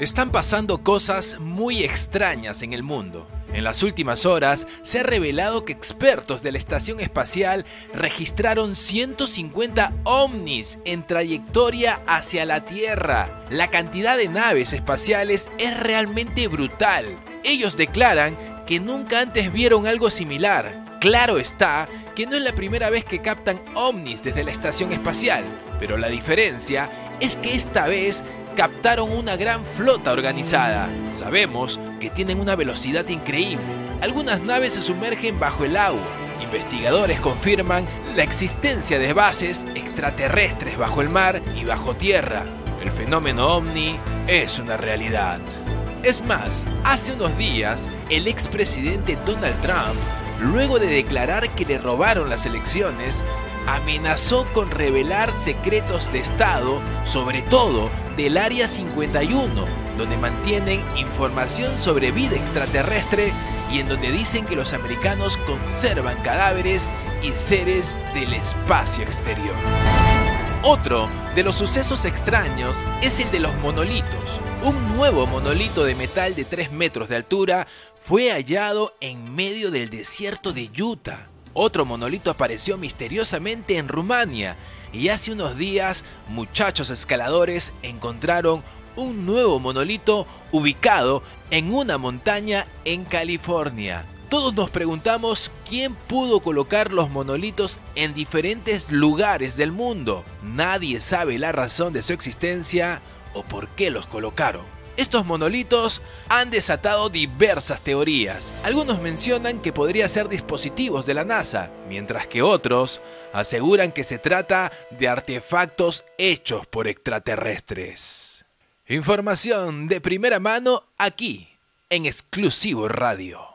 Están pasando cosas muy extrañas en el mundo. En las últimas horas se ha revelado que expertos de la estación espacial registraron 150 ovnis en trayectoria hacia la Tierra. La cantidad de naves espaciales es realmente brutal. Ellos declaran que nunca antes vieron algo similar. Claro está que no es la primera vez que captan ovnis desde la estación espacial, pero la diferencia es que esta vez captaron una gran flota organizada. Sabemos que tienen una velocidad increíble. Algunas naves se sumergen bajo el agua. Investigadores confirman la existencia de bases extraterrestres bajo el mar y bajo tierra. El fenómeno ovni es una realidad. Es más, hace unos días, el expresidente Donald Trump, luego de declarar que le robaron las elecciones, amenazó con revelar secretos de Estado, sobre todo del Área 51, donde mantienen información sobre vida extraterrestre y en donde dicen que los americanos conservan cadáveres y seres del espacio exterior. Otro de los sucesos extraños es el de los monolitos. Un nuevo monolito de metal de 3 metros de altura fue hallado en medio del desierto de Utah. Otro monolito apareció misteriosamente en Rumania y hace unos días muchachos escaladores encontraron un nuevo monolito ubicado en una montaña en California. Todos nos preguntamos quién pudo colocar los monolitos en diferentes lugares del mundo. Nadie sabe la razón de su existencia o por qué los colocaron. Estos monolitos han desatado diversas teorías. Algunos mencionan que podría ser dispositivos de la NASA, mientras que otros aseguran que se trata de artefactos hechos por extraterrestres. Información de primera mano aquí, en Exclusivo Radio.